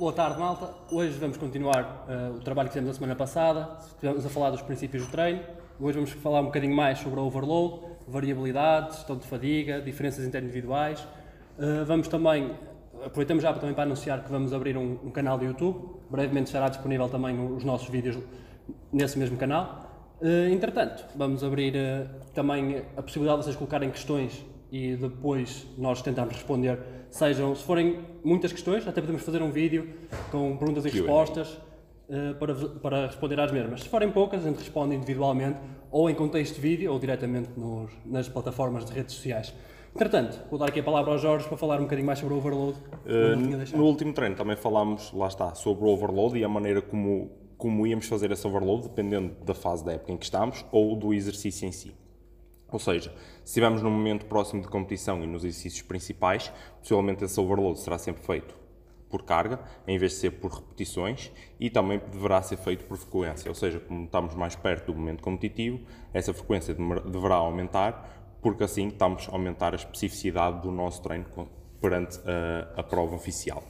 Boa tarde, malta. Hoje vamos continuar uh, o trabalho que fizemos a semana passada. Estivemos a falar dos princípios do treino. Hoje vamos falar um bocadinho mais sobre o overload, variabilidade, gestão de fadiga, diferenças interindividuais. Uh, vamos também, aproveitamos já também para anunciar que vamos abrir um, um, canal de YouTube. Brevemente estará disponível também os nossos vídeos nesse mesmo canal. Uh, entretanto, vamos abrir também a possibilidade de vocês colocarem questões e depois nós tentarmos responder. Sejam, se forem muitas questões, até podemos fazer um vídeo com perguntas e respostas uh, para, para responder às mesmas. Se forem poucas, a gente responde individualmente, ou em contexto de vídeo, ou diretamente nos, nas plataformas de redes sociais. Entretanto, vou dar aqui a palavra ao Jorge para falar um bocadinho mais sobre o overload. Uh, no último treino também falámos, lá está, sobre o overload e a maneira como, como íamos fazer esse overload, dependendo da fase da época em que estamos ou do exercício em si. Ou seja, se estivermos num momento próximo de competição e nos exercícios principais, possivelmente esse overload será sempre feito por carga, em vez de ser por repetições, e também deverá ser feito por frequência. Ou seja, como estamos mais perto do momento competitivo, essa frequência deverá aumentar, porque assim estamos a aumentar a especificidade do nosso treino perante a, a prova oficial.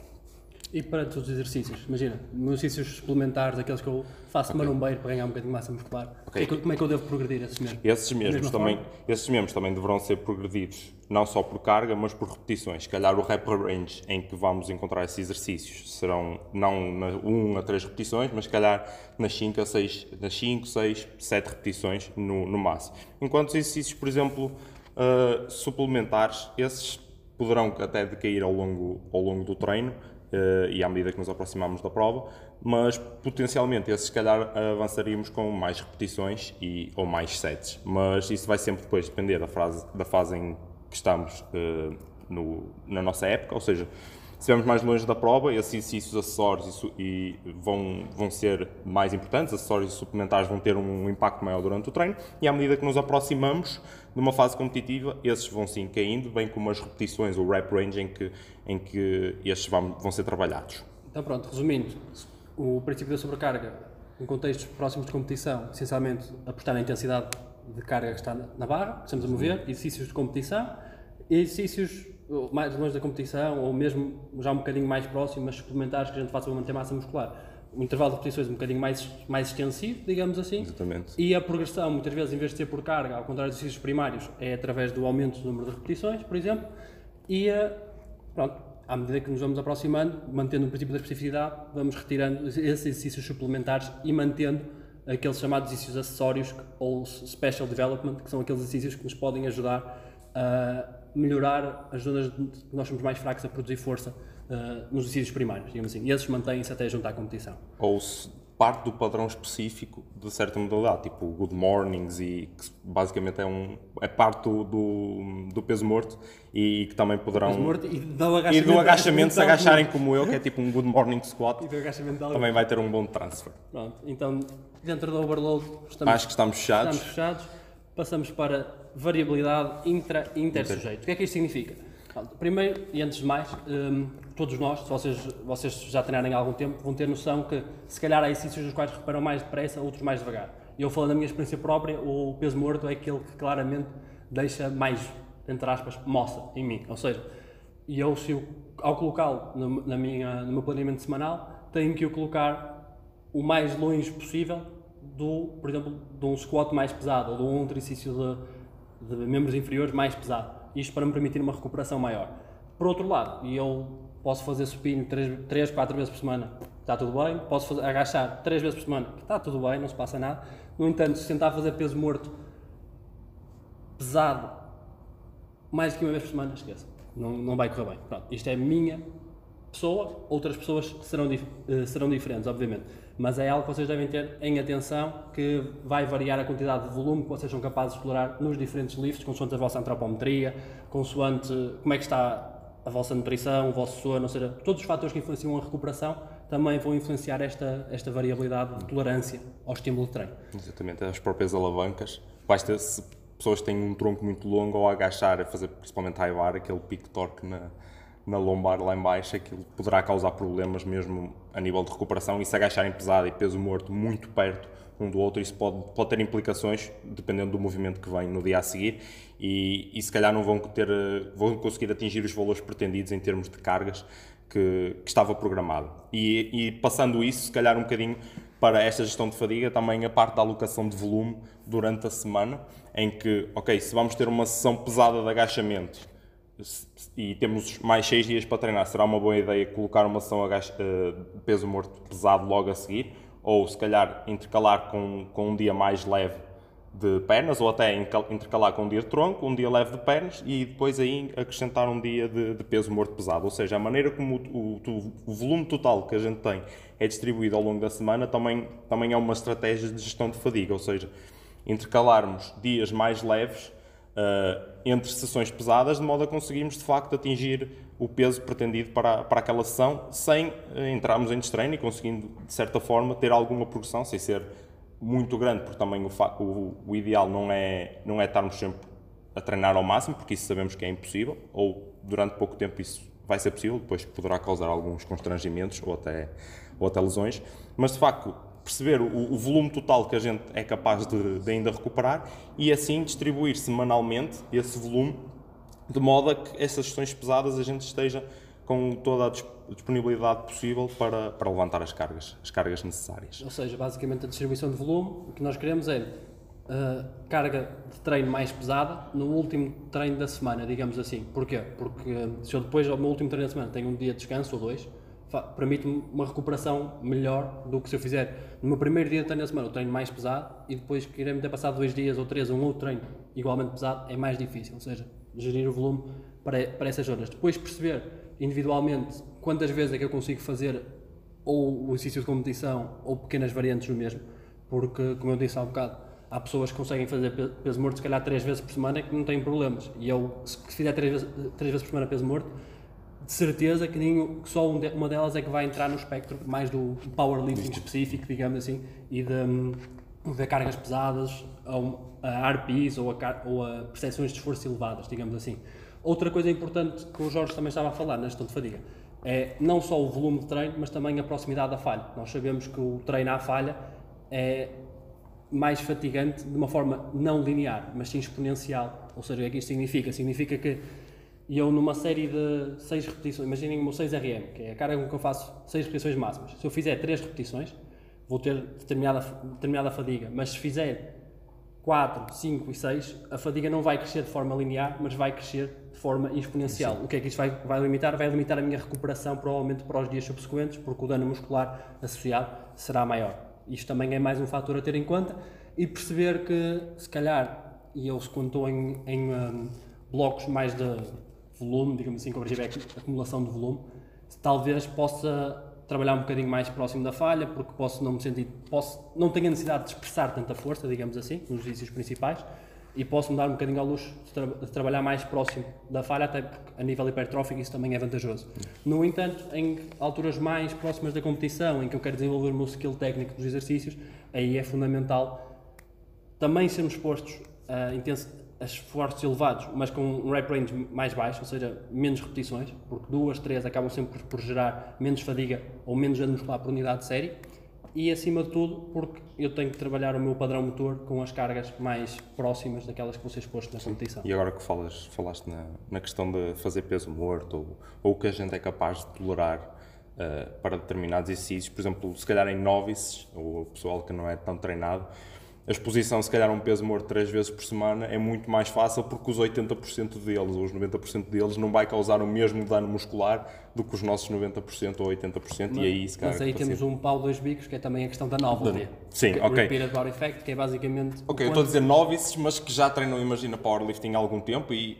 E para os exercícios, imagina, exercícios suplementares, aqueles que eu faço okay. marombeiro para ganhar um bocadinho de massa muscular, okay. como é que eu devo progredir esses mesmos? Esses mesmos, também, esses mesmos também deverão ser progredidos não só por carga, mas por repetições. Se calhar o rep range em que vamos encontrar esses exercícios serão não na 1 a 3 repetições, mas se calhar nas 5 a 6, nas 5, 6, 7 repetições no, no máximo. Enquanto os exercícios, por exemplo, uh, suplementares, esses poderão até decair ao longo, ao longo do treino, e à medida que nos aproximamos da prova, mas potencialmente esses se calhar avançaríamos com mais repetições e, ou mais sets, mas isso vai sempre depois depender da, frase, da fase em que estamos uh, no, na nossa época, ou seja, se estivermos mais longe da prova, esses exercícios acessórios e, e vão, vão ser mais importantes, acessórios suplementares vão ter um impacto maior durante o treino, e à medida que nos aproximamos de uma fase competitiva, esses vão sim caindo, bem como as repetições, o rep range em que, em que estes vão, vão ser trabalhados. Então pronto, resumindo, o princípio da sobrecarga, em contextos próximos de competição, essencialmente apostar na intensidade de carga que está na barra, que estamos a mover, exercícios de competição, exercícios mais longe da competição, ou mesmo já um bocadinho mais próximo, mas suplementares que a gente faça para manter massa muscular. Um intervalo de repetições um bocadinho mais, mais extensivo, digamos assim. Exatamente. E a progressão, muitas vezes, em vez de ser por carga, ao contrário dos exercícios primários, é através do aumento do número de repetições, por exemplo. E, eh, pronto, à medida que nos vamos aproximando, mantendo o princípio da especificidade, vamos retirando esses exercícios suplementares e mantendo aqueles chamados exercícios acessórios ou special development, que são aqueles exercícios que nos podem ajudar a melhorar as zonas que nós somos mais fracos a produzir força uh, nos exercícios primários, digamos assim. E esses mantêm-se até juntar à competição. Ou se parte do padrão específico de certa modalidade, tipo good mornings e que basicamente é um é parte do, do, peso morto e que também poderão morto e do agachamento, e do agachamento se agacharem como eu, que é tipo um good morning squat, também vai ter um bom transfer. Pronto, então dentro do overload estamos, acho que estamos fechados. Estamos fechados. Passamos para variabilidade intra intersujeito. O que é que isto significa? Primeiro, e antes de mais, um, todos nós, se vocês, vocês já treinarem há algum tempo, vão ter noção que se calhar há exercícios dos quais reparam mais depressa, outros mais devagar. Eu falando da minha experiência própria, o peso morto é aquele que claramente deixa mais, entre aspas, moça em mim. Ou seja, e eu, se eu, ao colocá-lo no, na minha, no meu planeamento semanal, tenho que o colocar o mais longe possível do, por exemplo, de um squat mais pesado ou de um exercício de de membros inferiores mais pesado. Isto para me permitir uma recuperação maior. Por outro lado, e eu posso fazer supino 3, 4 vezes por semana, está tudo bem. Posso fazer, agachar 3 vezes por semana, está tudo bem, não se passa nada. No entanto, se tentar fazer peso morto pesado mais do que uma vez por semana, esqueça. Não, não vai correr bem. Pronto, isto é minha pessoa, outras pessoas serão, uh, serão diferentes, obviamente. Mas é algo que vocês devem ter em atenção, que vai variar a quantidade de volume que vocês são capazes de explorar nos diferentes lifts, consoante a vossa antropometria, consoante como é que está a vossa nutrição, o vosso sono, ou seja, todos os fatores que influenciam a recuperação também vão influenciar esta, esta variabilidade de tolerância ao estímulo de treino. Exatamente, as próprias alavancas. Basta se pessoas têm um tronco muito longo ou agachar, a fazer principalmente high bar, aquele pico torque na, na lombar lá em baixo, aquilo poderá causar problemas mesmo a nível de recuperação e se agacharem pesado e peso morto muito perto um do outro, isso pode, pode ter implicações dependendo do movimento que vem no dia a seguir e, e se calhar não vão, ter, vão conseguir atingir os valores pretendidos em termos de cargas que, que estava programado. E, e, passando isso, se calhar um bocadinho para esta gestão de fadiga, também a parte da alocação de volume durante a semana, em que, ok, se vamos ter uma sessão pesada de agachamento e temos mais seis dias para treinar, será uma boa ideia colocar uma sessão de eh, peso morto pesado logo a seguir? Ou se calhar intercalar com, com um dia mais leve de pernas, ou até intercalar com um dia de tronco, um dia leve de pernas e depois aí acrescentar um dia de, de peso morto pesado. Ou seja, a maneira como o, o, o, volume total que a gente tem é distribuído ao longo da semana também, também é uma estratégia de gestão de fadiga. Ou seja, intercalarmos dias mais leves uh, entre sessões pesadas, de modo a conseguirmos de facto atingir o peso pretendido para, para aquela sessão sem uh, entrarmos em destreino e conseguindo, de certa forma, ter alguma progressão, sem ser muito grande, porque também o, o, o, ideal não é, não é estarmos sempre a treinar ao máximo, porque isso sabemos que é impossível, ou durante pouco tempo isso vai ser possível, depois poderá causar alguns constrangimentos ou até, ou até lesões, mas de facto perceber o, o volume total que a gente é capaz de, de ainda recuperar e assim distribuir semanalmente esse volume de modo a que essas sessões pesadas a gente esteja com toda a disponibilidade possível para, para levantar as cargas, as cargas necessárias. Ou seja, basicamente a distribuição de volume, o que nós queremos é uh, carga de treino mais pesada no último treino da semana, digamos assim. Porquê? Porque se eu depois, meu último treino da semana, tenho um dia de descanso ou dois, permite-me uma recuperação melhor do que se eu fizer no meu primeiro dia de treino da semana o treino mais pesado e depois queremos ter passado dois dias ou três um outro treino igualmente pesado, é mais difícil. Ou seja, gerir o volume para, para essas zonas. Depois perceber individualmente quantas vezes é que eu consigo fazer ou o exercício de competição ou pequenas variantes do mesmo, porque, como eu disse há um bocado, há pessoas que conseguem fazer peso morto se calhar três vezes por semana que não têm problemas. E eu, se fizer três vezes, três vezes por semana peso morto, de certeza que, que só uma delas é que vai entrar no espectro mais do powerlifting específico, digamos assim, e de, de cargas pesadas, ou a RPs ou a, ou a percepções de esforço elevadas, digamos assim. Outra coisa importante que o Jorge também estava a falar na gestão de fadiga é não só o volume de treino, mas também a proximidade da falha. Nós sabemos que o treino à falha é mais fatigante de uma forma não linear, mas sim exponencial. Ou seja, o que é que isto significa? Significa que eu numa série de 6 repetições, imaginem o meu 6RM, que é a carga com que eu faço 6 repetições máximas. Se eu fizer 3 repetições, vou ter determinada, determinada fadiga, mas se fizer 4, 5 e 6, a fadiga não vai crescer de forma linear, mas vai crescer de forma exponencial. Sim. O que é que isto vai, vai limitar? Vai limitar a minha recuperação provavelmente para os dias subsequentes, porque o dano muscular associado será maior. Isto também é mais um fator a ter em conta e perceber que, se calhar, e eu quando estou em, em um, blocos mais de volume, digamos assim, objetivo é a acumulação de volume, talvez possa trabalhar um bocadinho mais próximo da falha, porque posso não me sentir, posso, não tenho a necessidade de expressar tanta força, digamos assim, nos exercícios principais, e posso me dar um bocadinho à luz de, tra de, trabalhar mais próximo da falha, até porque a nível hipertrófico isso também é vantajoso. No entanto, em alturas mais próximas da competição, em que eu quero desenvolver o meu skill técnico dos exercícios, aí é fundamental também sermos expostos a, a esforços elevados, mas com um rep range mais baixo, ou seja, menos repetições, porque duas, três acabam sempre por, gerar menos fadiga ou menos dano muscular por unidade de série, e acima de tudo porque eu tenho que trabalhar o meu padrão motor com as cargas mais próximas daquelas que vocês exposto na competição. E agora que falas, falaste na, na questão de fazer peso morto ou, ou o que a gente é capaz de tolerar uh, para determinados exercícios, por exemplo, se calhar em novices ou pessoal que não é tão treinado, a exposição, se calhar, um peso morto três vezes por semana é muito mais fácil porque os 80% deles ou os 90% deles não vai causar o mesmo dano muscular do que os nossos 90% ou 80% mas, e aí se calhar... Mas aí temos um pau dois bicos que é também a questão da novelty. Sim, ok. Repeated body effect, que é basicamente... Ok, eu estou a dizer novices, mas que já treinam, imagina, powerlifting há algum tempo e,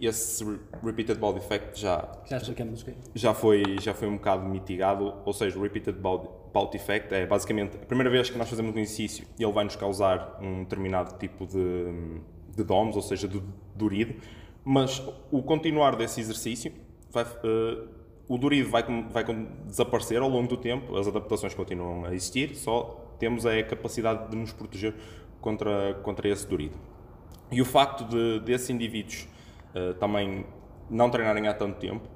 e esse repeated body effect já... Já explicamos o quê? Já foi, já foi um bocado mitigado, ou seja, o repeated body Bout Effect é basicamente a primeira vez que nós fazemos um exercício e ele vai nos causar um determinado tipo de, de DOMS, ou seja, de durido, mas o continuar desse exercício, vai, uh, o durido vai, vai desaparecer ao longo do tempo, as adaptações continuam a existir, só temos a capacidade de nos proteger contra, contra esse durido. E o facto de desses indivíduos uh, também não treinarem há tanto tempo,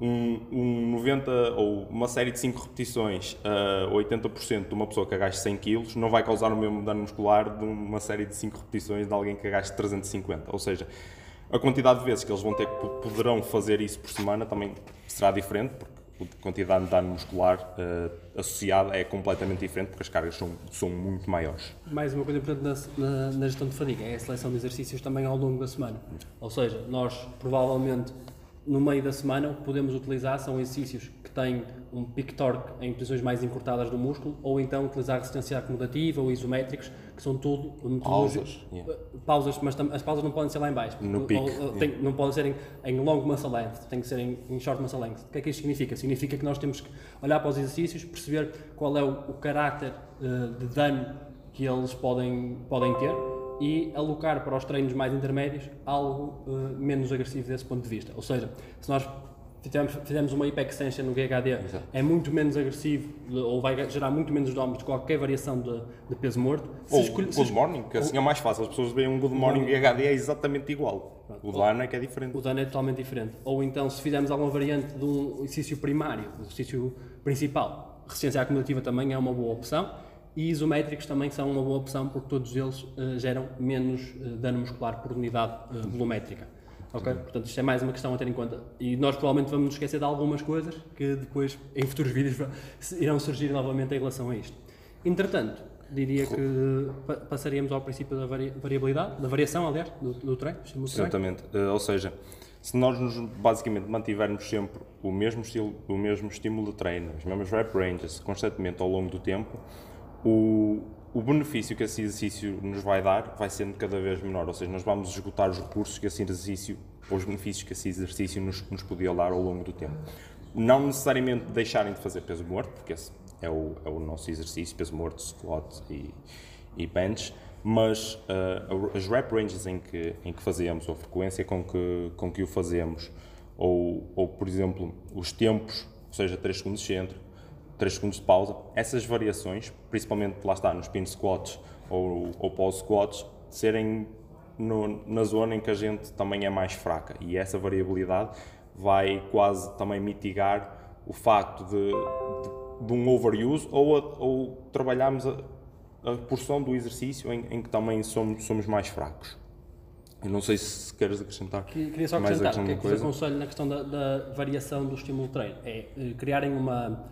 um, um 90 ou uma série de 5 repetições a uh, 80% de uma pessoa que agache 100 kg não vai causar o mesmo dano muscular de uma série de 5 repetições de alguém que agache 350. Ou seja, a quantidade de vezes que eles vão ter que poderão fazer isso por semana também será diferente, porque a quantidade de dano muscular uh, associada é completamente diferente porque as cargas são, são muito maiores. Mais uma coisa importante na, na, na, gestão de fadiga é a seleção de exercícios também ao longo da semana. Ou seja, nós provavelmente no meio da semana o que podemos utilizar são exercícios têm um peak torque em posições mais encurtadas do músculo ou então utilizar resistência acumulativa ou isométricos que são tudo pausas, yeah. pausas mas as pausas não podem ser lá em baixo no peak, tem, não podem ser em, em long muscle length tem que ser em, em, short muscle length o que é que isto significa? significa que nós temos que olhar para os exercícios perceber qual é o, o caráter uh, de dano que eles podem, podem ter e alocar para os treinos mais intermédios algo uh, menos agressivo desse ponto de vista. Ou seja, se nós fizemos, fizemos uma hyperextension no GHD, Exato. é muito menos agressivo ou vai gerar muito menos danos de qualquer variação de, de peso morto. Se ou escolhe, good morning, que assim é mais fácil. As pessoas veem um good morning GHD é exatamente igual. Pronto. O dano é que é diferente. O dano é totalmente diferente. Ou então, se fizermos alguma variante de um exercício primário, um exercício principal, resistência acumulativa também é uma boa opção e isométricos também são uma boa opção porque todos eles uh, geram menos uh, dano muscular por unidade uh, volumétrica. Ok? Portanto, isto é mais uma questão a ter em conta. E nós provavelmente vamos nos esquecer de algumas coisas que depois, em futuros vídeos, irão surgir novamente em relação a isto. Entretanto, diria que passaríamos ao princípio da variabilidade, da variação, aliás, do, do treino. Do Exatamente. ou seja, se nós nos basicamente mantivermos sempre o mesmo estilo, o mesmo estímulo de treino, as mesmas rep ranges constantemente ao longo do tempo, o, o benefício que esse exercício nos vai dar vai sendo cada vez menor, ou seja, nós vamos esgotar os recursos que esse exercício, ou os benefícios que esse exercício nos, nos podia dar ao longo do tempo. Não necessariamente deixarem de fazer peso morto, porque esse é o, é o nosso exercício, peso morto, squat e, e bench, mas uh, as rep ranges em que, em que fazemos, ou a frequência com que, com que o fazemos, ou, ou por exemplo, os tempos, ou seja, 3 segundos de centro, 3 segundos de pausa, essas variações, principalmente lá está, nos pin squats ou, ou pause squats, serem no, na zona em que a gente também é mais fraca e essa variabilidade vai quase também mitigar o facto de, de, de um overuse ou, a, ou trabalharmos a, a, porção do exercício em, em que também somos, somos mais fracos. Eu não sei se queres acrescentar. Queria só acrescentar, o que é que vos aconselho na questão da, da variação do estímulo treino? É eh, criarem uma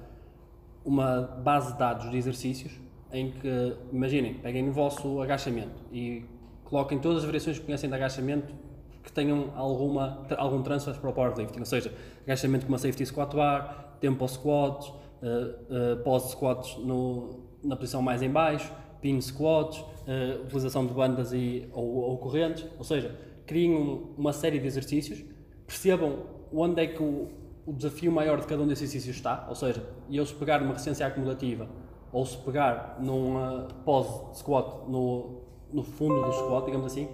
uma base de dados de exercícios em que, imaginem, peguem no vosso agachamento e coloquem todas as variações que conhecem de agachamento que tenham alguma, algum transfer para o powerlifting, ou seja, agachamento com uma safety squat bar, tempo squats, uh, uh, pause squats no, na posição mais em baixo, pin squats, uh, utilização de bandas e, ou, ou correntes, ou seja, criem uma série de exercícios, percebam onde é que o, o desafio maior de cada um desses exercícios está, ou seja, eu se pegar uma resistência acumulativa ou se pegar numa pose squat no, no fundo do squat, digamos assim,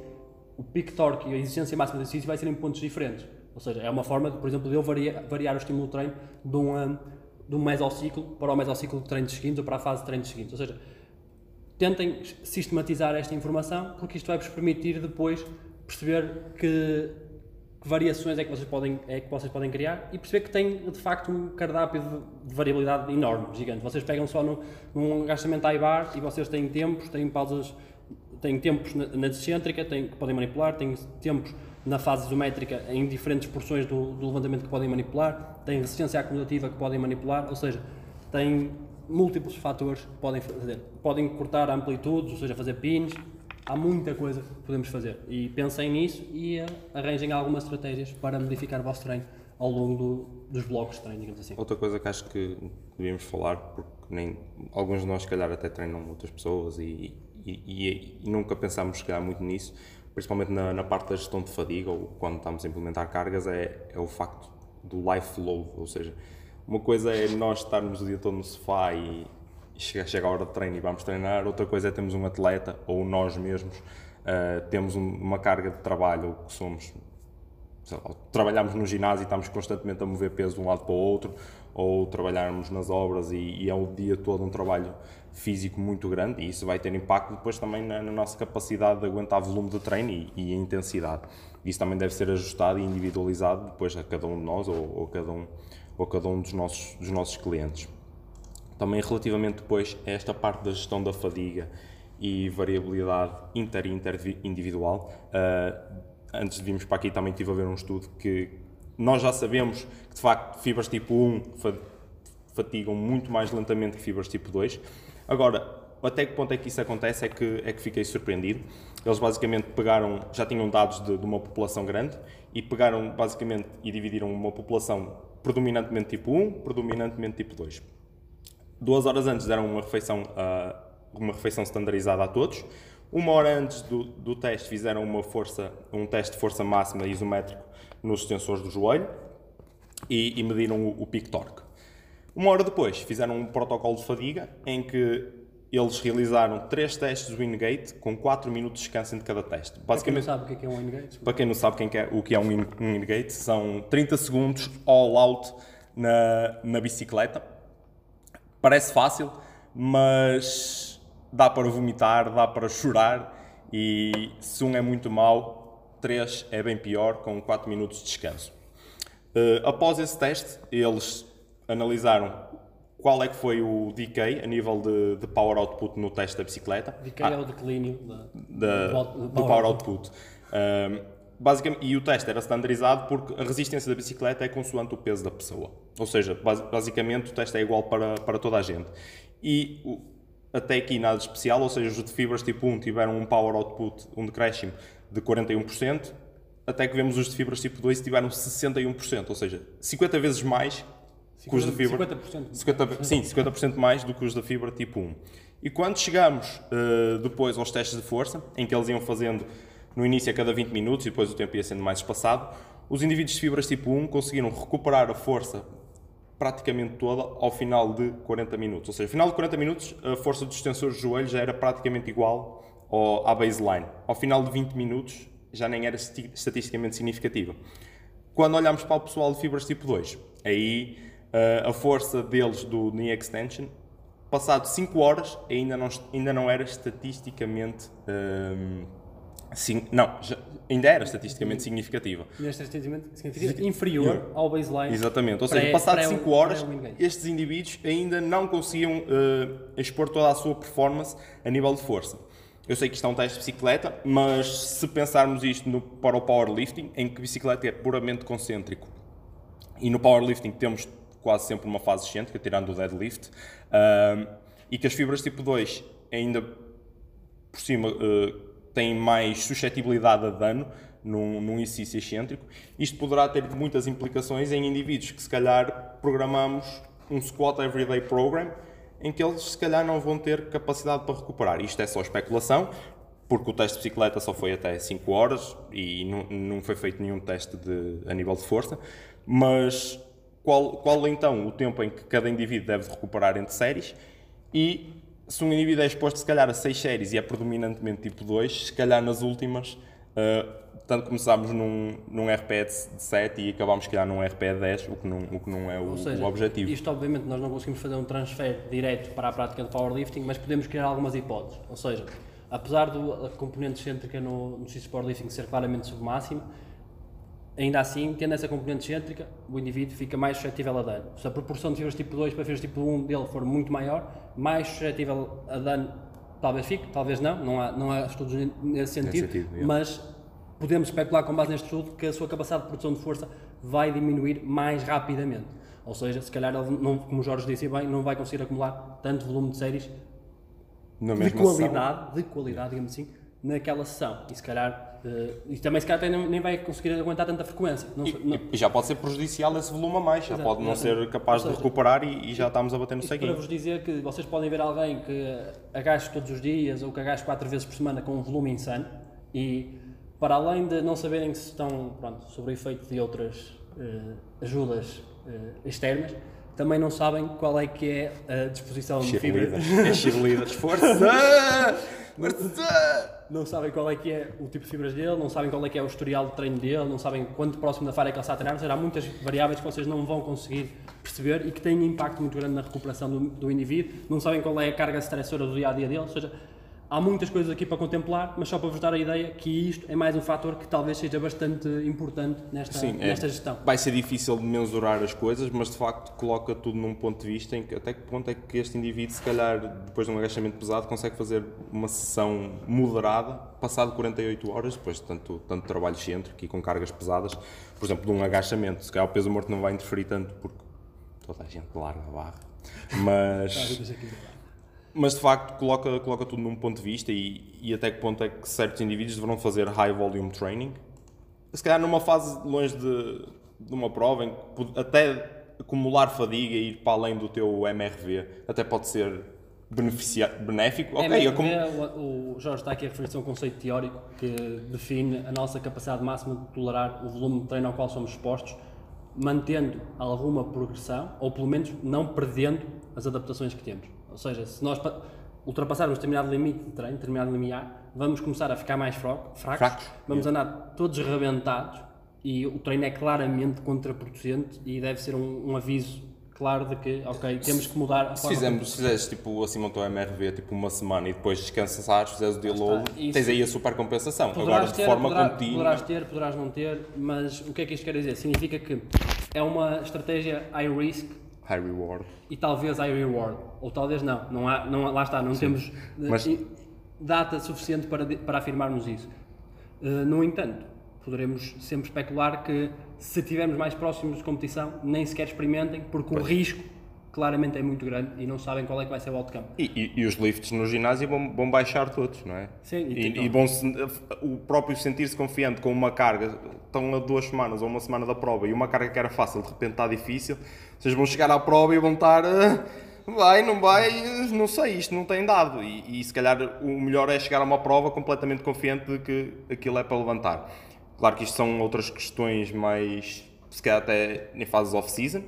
o peak torque e a exigência máxima do exercício vai ser em pontos diferentes. Ou seja, é uma forma, de, por exemplo, de eu variar, variar o estímulo de treino de um, de um mesociclo para o mesociclo de treinos seguintes ou para a fase de treinos seguintes. Ou seja, tentem sistematizar esta informação porque isto vai-vos permitir depois perceber que que variações é que vocês podem, é que vocês podem criar e perceber que tem de facto um cardápio de, de variabilidade enorme, gigante. Vocês pegam só no, num agachamento high bar e vocês têm tempos, têm pausas, têm tempos na, na descêntrica têm, que podem manipular, têm tempos na fase isométrica em diferentes porções do, do levantamento que podem manipular, têm resistência acumulativa que podem manipular, ou seja, têm múltiplos fatores que podem fazer. Podem cortar amplitudes, ou seja, fazer pins, há muita coisa que podemos fazer. E pensem nisso e uh, arranjem algumas estratégias para modificar o vosso treino ao longo do, dos blocos de treino, digamos assim. Outra coisa que acho que devíamos falar, porque nem, alguns de nós, se calhar, até treinam outras pessoas e, e, e, e nunca pensámos chegar muito nisso, principalmente na, na, parte da gestão de fadiga ou quando estamos a implementar cargas, é, é o facto do life load, ou seja, uma coisa é nós estarmos o dia todo no sofá e, chega, chega a hora de treino e vamos treinar, outra coisa é termos um atleta ou nós mesmos uh, temos um, uma carga de trabalho que somos lá, trabalhamos no ginásio e estamos constantemente a mover peso de um lado para o outro ou trabalharmos nas obras e, e é o dia todo um trabalho físico muito grande e isso vai ter impacto depois também na, na nossa capacidade de aguentar volume de treino e, e, a intensidade. Isso também deve ser ajustado e individualizado depois a cada um de nós ou, ou cada um ou cada um dos nossos, dos nossos clientes. Também relativamente depois a esta parte da gestão da fadiga e variabilidade inter e inter individual, uh, antes de virmos para aqui também estive a ver um estudo que nós já sabemos que de facto fibras tipo 1 fatigam muito mais lentamente que fibras tipo 2. Agora, até que ponto é que isso acontece é que, é que fiquei surpreendido. Eles basicamente pegaram, já tinham dados de, de uma população grande e pegaram basicamente e dividiram uma população predominantemente tipo 1, predominantemente tipo 2. Duas horas antes deram uma refeição, uh, uma refeição standardizada a todos. Uma hora antes do, do teste fizeram uma força, um teste de força máxima isométrico nos extensores do joelho e, e mediram o, o pico torque. Uma hora depois fizeram um protocolo de fadiga em que eles realizaram três testes do Wingate com 4 minutos de descanso entre cada teste. Basicamente, para quem não sabe o que é, é um Wingate? Para quem não sabe quem é, o que é um Wingate, são 30 segundos all out na, na bicicleta. Parece fácil, mas dá para vomitar, dá para chorar e se um é muito mau, 3 é bem pior, com 4 minutos de descanso. Uh, após esse teste, eles analisaram qual é que foi o decay a nível de, de power output no teste da bicicleta. Decay ah, é o declínio da, do, do power output. Um, basicamente, e o teste era standardizado porque a resistência da bicicleta é consoante o peso da pessoa. Ou seja, basicamente o teste é igual para, para toda a gente. E até aqui nada especial, ou seja, os de fibras tipo 1 tiveram um power output, um decréscimo de 41%, até que vemos os de fibras tipo 2 tiveram 61%, ou seja, 50 vezes mais 50, que os de fibra. 50%. 50, sim, 50% mais do que os da fibra tipo 1. E quando chegamos uh, depois aos testes de força, em que eles iam fazendo no início a cada 20 minutos e depois o tempo ia sendo mais espaçado, os indivíduos de fibras tipo 1 conseguiram recuperar a força praticamente toda ao final de 40 minutos. Ou seja, ao final de 40 minutos, a força dos extensores de joelho já era praticamente igual ao, à baseline. Ao final de 20 minutos, já nem era estatisticamente significativa. Quando olhamos para o pessoal de fibras tipo 2, aí uh, a força deles do knee extension, passado 5 horas, ainda não, ainda não era estatisticamente. Um, ehm, sim, não, já, ainda era estatisticamente significativa. Ainda estatisticamente significativa, inferior ao baseline. Exatamente, ou seja, passado 5 horas, estes indivíduos ainda não conseguiam uh, expor toda a sua performance a nível de força. Eu sei que isto é um teste de bicicleta, mas se pensarmos isto no, para o powerlifting, em que bicicleta é puramente concêntrico, e no powerlifting temos quase sempre uma fase excêntrica, tirando o deadlift, uh, e que as fibras tipo 2 ainda por cima uh, têm mais suscetibilidade a dano num, num exercício excêntrico. Isto poderá ter muitas implicações em indivíduos que se calhar programamos um squat everyday program em que eles se calhar não vão ter capacidade para recuperar. Isto é só especulação, porque o teste de bicicleta só foi até 5 horas e não, não foi feito nenhum teste de, a nível de força, mas qual, qual então o tempo em que cada indivíduo deve recuperar entre séries e se um indivíduo é exposto se calhar a 6 séries e é predominantemente tipo 2, se calhar nas últimas, uh, tanto começámos num, num RPE de 7 e acabámos se calhar num RPE de 10, o que não, o que não é o, seja, o objetivo. Isto obviamente nós não conseguimos fazer um transfer direto para a prática de powerlifting, mas podemos criar algumas hipóteses. Ou seja, apesar da componente excêntrica no, no powerlifting ser claramente submáximo, Ainda assim, tendo essa componente excêntrica, o indivíduo fica mais suscetível a dano. Se a proporção de fibras tipo 2 para fibras tipo 1 dele for muito maior, mais suscetível a dano talvez fique, talvez não, não há, não há estudos nesse sentido, sentido mas podemos especular com base neste estudo que a sua capacidade de produção de força vai diminuir mais rapidamente. Ou seja, se calhar, ele não, como o Jorge disse bem, não vai conseguir acumular tanto volume de séries de qualidade, de qualidade, digamos assim, naquela sessão. E se calhar, uh, e também se calhar nem, nem vai conseguir aguentar tanta frequência. Não, e, não... e, já pode ser prejudicial esse volume a mais, já Exato, pode não ser capaz seja, de recuperar e, e, já estamos a bater no ceguinho. Para vos dizer que vocês podem ver alguém que agache todos os dias ou que agache quatro vezes por semana com um volume insano e para além de não saberem se estão pronto, sob o efeito de outras uh, ajudas uh, externas, também não sabem qual é que é a disposição de fibra. É cheerleaders. Força! não sabem qual é que é o tipo de fibras dele, não sabem qual é que é o historial de treino dele, não sabem quanto próximo da falha que ele está a treinar, ou seja, há muitas variáveis que vocês não vão conseguir perceber e que têm impacto muito grande na recuperação do, do indivíduo, não sabem qual é a carga estressora do dia a dia dele, ou seja, Há muitas coisas aqui para contemplar, mas só para vos dar a ideia que isto é mais um fator que talvez seja bastante importante nesta, Sim, é- nesta gestão. Vai ser difícil de mensurar as coisas, mas de facto coloca tudo num ponto de vista em que até que ponto é que este indivíduo, se calhar, depois de um agachamento pesado, consegue fazer uma sessão moderada, passado 48 horas, depois de tanto, tanto trabalho excêntrico e com cargas pesadas, por exemplo, de um agachamento. Se calhar o peso morto não vai interferir tanto porque toda a gente larga a barra. Mas. Mas de facto coloca, coloca tudo num ponto de vista e, e até que ponto é que certos indivíduos deverão fazer high volume training. Se calhar numa fase longe de, de uma prova em que até acumular fadiga e ir para além do teu MRV até pode ser beneficia, benéfico. Ok, MRV, acum- o, o Jorge está aqui a referir-se a um conceito teórico que define a nossa capacidade máxima de tolerar o volume de treino ao qual somos expostos, mantendo alguma progressão, ou pelo menos não perdendo as adaptações que temos. Ou seja, se nós pa- ultrapassarmos determinado limite de treino, determinado limiar, vamos começar a ficar mais fracos, Fracos, vamos andar todos rebentados e o treino é claramente contraproducente e deve ser um, um aviso claro de que, ok, temos que mudar a se, forma fizermos, se fizeres tipo acima do teu MRV tipo uma semana e depois descansares, fizeres o deload, Isso. tens aí a super compensação. Poderás Agora de ter, forma poderá- contínua. Poderás ter, poderás não ter, mas o que é que isto quer dizer? Significa que é uma estratégia high risk High reward. e talvez high reward. Ou talvez não. não, há, não lá está, não temos eh, Mas- data suficiente para, para afirmarmos isso. Eh, no entanto, poderemos sempre especular que se estivermos mais próximos de competição, nem sequer experimentem, porque o risco claramente é muito grande e não sabem qual é que vai ser o outcome. E, e, e os lifts no ginásio vão, vão baixar todos, não é? Sim, e e, tipo- e vão se- o próprio sentir-se confiante com uma carga, estão a duas semanas ou uma semana da prova e uma carga que era fácil, de repente está difícil, vocês vão chegar à prova e vão estar. "Ah, Vai, não vai, não sei, isto não tem dado. E, e se calhar o melhor é chegar a uma prova completamente confiante de que aquilo é para levantar. Claro que isto são outras questões mais, se calhar até em fases off-season,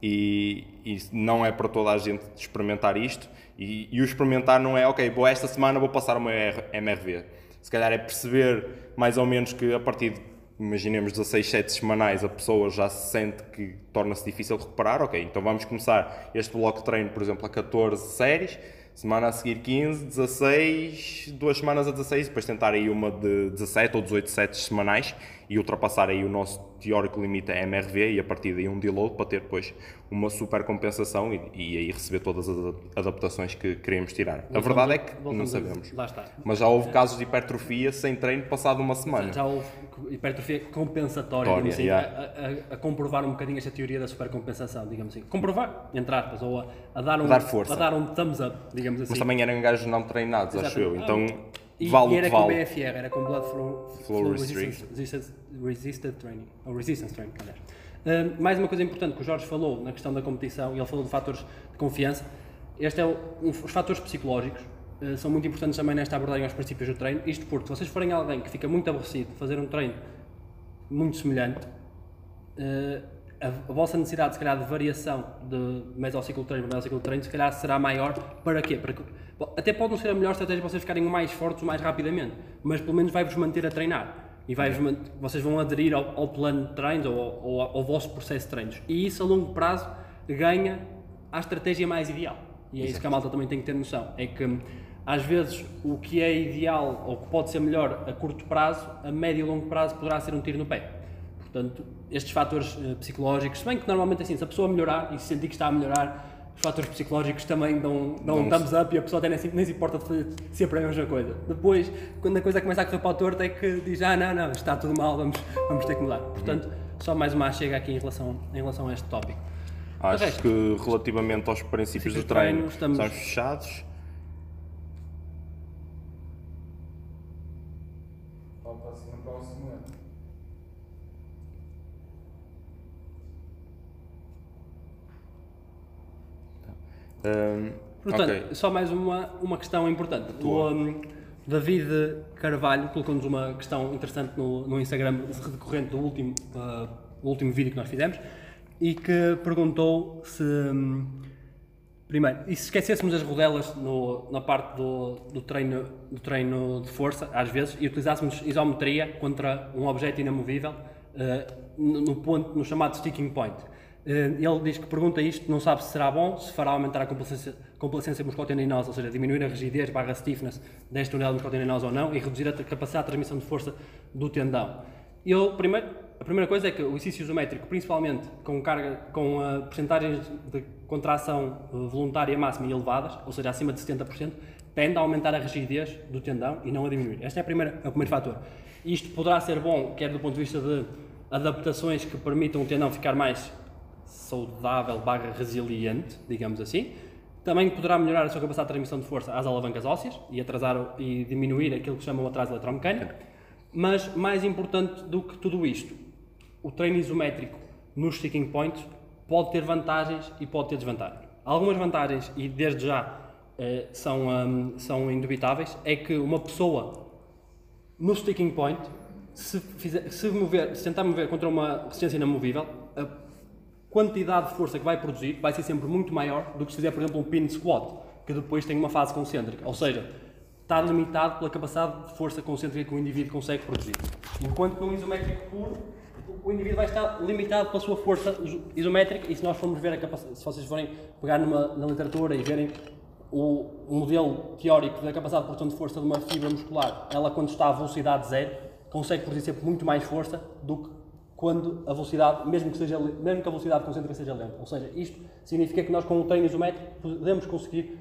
e, e não é para toda a gente experimentar isto. E, e o experimentar não é, ok, vou esta semana vou passar R- MRV. Se calhar é perceber mais ou menos que a partir de, imaginemos, 16 sets semanais, a pessoa já se sente que torna-se difícil recuperar, ok, então vamos começar este bloco de treino, por exemplo, a 14 séries, semana a seguir 15, 16, duas semanas a 16, depois tentar aí uma de 17 ou 18 sets semanais e ultrapassar aí o nosso teórico limite a MRV e a partir daí um deload para ter depois uma super compensação e, e aí receber todas as adap- adaptações que queremos tirar. A verdade é que não Voltamos a- sabemos. Lá está. Mas já houve casos de hipertrofia sem treino passado uma semana. Já houve hipertrofia compensatória, Tória, digamos assim, yeah. a, a- a comprovar um bocadinho esta teoria da supercompensação, digamos assim. Comprovar, entre aspas, ou a, a dar, um, dar força. a dar um thumbs up, digamos assim. Mas também eram gajos não treinados, acho eu. Exatamente. Então E, vale e era que com vale. BFR, era com Blood Flow, Flow resistance, resistance, Training, ou Resistance Training, aliás. Uh, mais uma coisa importante que o Jorge falou na questão da competição, e ele falou de fatores de confiança, este é o, um- os fatores psicológicos, uh, são muito importantes também nesta abordagem aos princípios do treino, isto porque se vocês forem alguém que fica muito aborrecido de fazer um treino muito semelhante, eh, a, vossa necessidade, se calhar, de variação de mesociclo de treino para mesociclo de treino, se calhar será maior. Para quê? Para que, até pode não ser a melhor estratégia para vocês ficarem mais fortes mais rapidamente, mas pelo menos vai-vos manter a treinar. E vai vocês vão aderir ao, ao plano de treinos ou ao, ao vosso processo de treinos. E isso, a longo prazo, ganha a estratégia mais ideal. E é isso que a malta também tem que ter noção. É que, às vezes, o que é ideal ou que pode ser melhor a curto prazo, a médio e longo prazo poderá ser um tiro no pé. Portanto, estes fatores eh, psicológicos, se bem que normalmente assim, se a pessoa melhorar e se sentir que está a melhorar, os fatores psicológicos também dão, dão um thumbs up e a pessoa até nem se, nem se importa de fazer sempre a mesma coisa. Depois, quando a coisa começa a correr para o torto, é que diz, ah não, não, está tudo mal, vamos, vamos ter que mudar. Portanto, só mais uma chega aqui em relação, em relação a este tópico. Acho resto- que relativamente aos princípios do treino, treino, estamos- estamos fechados. Falta assim no próximo ano. Ahm, Portanto, ok. só mais uma, uma questão importante. O um, David Carvalho colocou-nos uma questão interessante no, no Instagram decorrente do último, uh, do último vídeo que nós fizemos e que perguntou se. hum, primeiro, e se esquecêssemos as rodelas no- na parte do, do, treino, do treino de força, às vezes, e utilizássemos isometria contra um objeto inamovível uh, no, no ponto, no chamado sticking point. Eh, Ele diz que pergunta isto, não sabe se será bom, se fará aumentar a complacência, complacência musculotendinosa, ou seja, diminuir a rigidez barra stiffness desta unidade musculotendinosa ou não, e reduzir a capacidade de transmissão de força do tendão. Eu, primeiro, a primeira coisa é que o exercício isométrico, principalmente com carga, com uh, percentagens de contração uh, voluntária máxima elevadas, ou seja, acima de 70%, tende a aumentar a rigidez do tendão e não a diminuir. Este é, a primeira, é o primeiro fator. Isto poderá ser bom, quer do ponto de vista de adaptações que permitam o tendão ficar mais saudável barra resiliente, digamos assim. Também poderá melhorar a sua capacidade de transmissão de força às alavancas ósseas e atrasar e diminuir aquilo que chamam atraso eletromecânico. Mas mais importante do que tudo isto, o treino isométrico nos sticking points pode ter vantagens e pode ter desvantagens. Algumas vantagens, e desde já eh, são, hum, são indubitáveis, é que uma pessoa no sticking point, se, fizer, se, mover, se tentar mover contra uma resistência inamovível, quantidade de força que vai produzir vai ser sempre muito maior do que se fizer, por exemplo, um pin squat, que depois tem uma fase concêntrica. Ou seja, está limitado pela capacidade de força concêntrica que o indivíduo consegue produzir. Enquanto que no isométrico puro, o indivíduo vai estar limitado pela sua força iso- isométrica e se nós formos ver a capacidade, se vocês forem pegar numa, na literatura e verem o, o modelo teórico da capacidade de produção de força de uma fibra muscular, ela quando está a velocidade zero, consegue produzir sempre muito mais força do que quando a velocidade, mesmo que, seja, mesmo que a velocidade concêntrica seja lenta. Ou seja, isto significa que nós com o treino isométrico podemos conseguir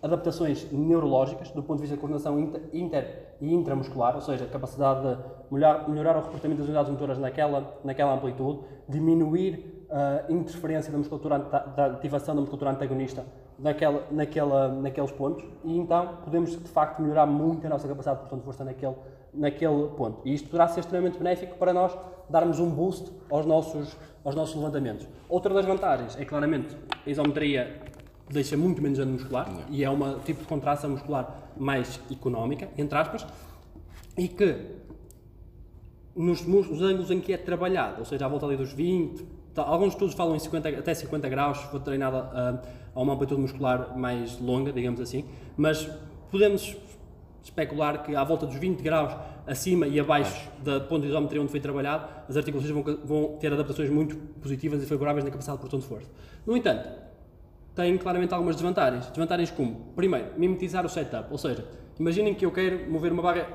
adaptações neurológicas do ponto de vista da coordenação inter, e intramuscular, ou seja, capacidade de melhorar, melhorar o comportamento das unidades motoras naquela, naquela amplitude, diminuir a interferência da musculatura, da ativação da musculatura antagonista naquela, naquela, naqueles pontos e então podemos de facto melhorar muito a nossa capacidade de de força naquele, naquele ponto. E isto poderá ser extremamente benéfico para nós darmos um boost aos nossos, aos nossos levantamentos. Outra das vantagens é claramente a isometria deixa muito menos dano muscular e é um tipo de contração muscular mais económica, entre aspas, e que nos, nos ângulos em que é trabalhado, ou seja, à volta ali dos 20, tá, alguns estudos falam em 50, até 50 graus, for treinado a, a uma amplitude muscular mais longa, digamos assim, mas podemos especular que à volta dos 20 graus acima e abaixo da ponto de isometria onde foi trabalhado, as articulações vão, vão ter adaptações muito positivas e favoráveis na capacidade de produção de força. No entanto, tem claramente algumas desvantagens. Desvantagens como, primeiro, mimetizar o setup, ou seja, imaginem que eu quero mover uma barra,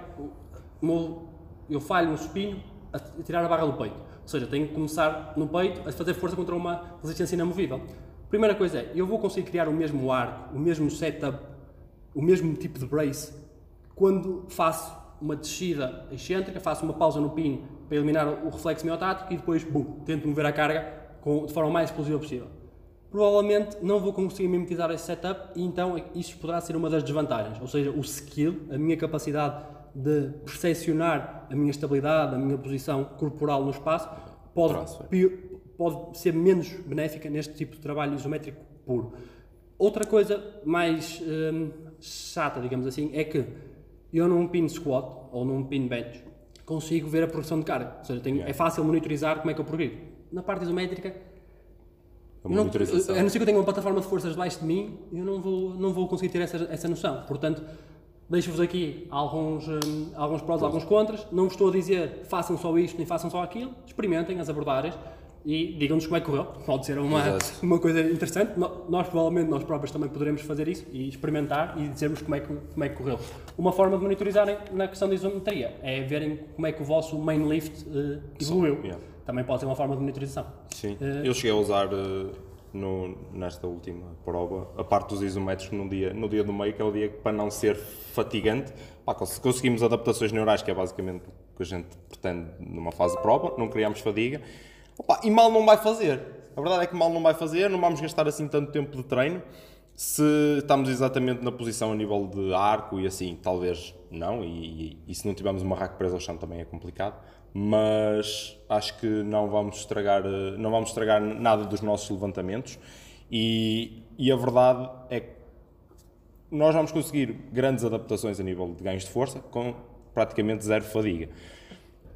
eu falho um supino a tirar a barra do peito, ou seja, tenho que começar no peito a fazer força contra uma resistência inamovível. Primeira coisa é, eu vou conseguir criar o mesmo arco, o mesmo setup, o mesmo tipo de brace, quando faço uma descida excêntrica, faço uma pausa no pino para eliminar o reflexo miotático e depois, bum, tento mover a carga com, de forma mais explosiva possível. Provavelmente não vou conseguir mimetizar esse setup e então isso poderá ser uma das desvantagens, ou seja, o skill, a minha capacidade de percepcionar a minha estabilidade, a minha posição corporal no espaço, pode, pode ser menos benéfica neste tipo de trabalho isométrico puro. Outra coisa mais hum, chata, digamos assim, é que eu num pin squat ou num pin bench consigo ver a progressão de carga, ou seja, tenho- é fácil monitorizar como é que eu progredo. Na parte isométrica, A não, a não ser que eu tenha uma plataforma de forças debaixo de mim, eu não vou, não vou conseguir ter essa, essa noção. Portanto, deixo-vos aqui alguns, hum, alguns prós, alguns contras. Não vos estou a dizer façam só isto nem façam só aquilo. Experimentem as abordagens e digam-nos como é que correu. Pode ser uma, Exato. uma coisa interessante. Nós, provavelmente, nós próprios também poderemos fazer isso e experimentar e dizermos como é que, como é que correu. Uma forma de monitorizarem na questão da isometria é verem como é que o vosso main lift eh, evoluiu. yeah. Também pode ser uma forma de monitorização. Sim, Eh, eu cheguei a usar eh, no- nesta última prova a parte dos isométricos no dia, no dia do meio, que é o dia que, para não ser fatigante, pá, cons- conseguimos adaptações neurais, que é basicamente o que a gente pretende numa fase de prova, não criamos fadiga, Opa, e mal não vai fazer. A verdade é que mal não vai fazer, não vamos gastar assim tanto tempo de treino. Se estamos exatamente na posição a nível de arco e assim, talvez não, e, e se não tivermos uma rack presa ao chão também é complicado, mas acho que não vamos estragar, eh, não vamos estragar nada dos nossos levantamentos e, e a verdade é que nós vamos conseguir grandes adaptações a nível de ganhos de força com praticamente zero fadiga.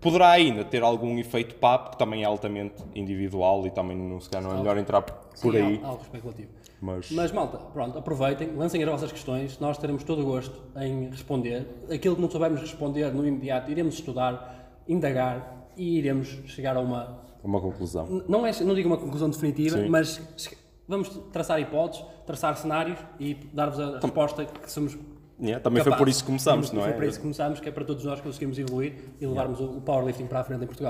Poderá ainda ter algum efeito PAP, que também é altamente individual e também não, se calhar não é melhor entrar por Sim, aí. al- Algo especulativo. Mas, Mas malta, pronto, aproveitem, lancem as vossas questões, nós teremos todo o gosto em responder. Aquilo que não soubermos responder no imediato, iremos estudar, indagar e iremos chegar a uma, Uma conclusão. Não, é, não digo uma conclusão definitiva, Sim. mas vamos traçar hipóteses, traçar cenários e dar-vos a resposta que somos Yeah, também foi capazes. por isso que começámos, Foi não é? Foi por isso que começámos, que é para todos nós conseguirmos evoluir e levarmos o o powerlifting para a frente em Portugal.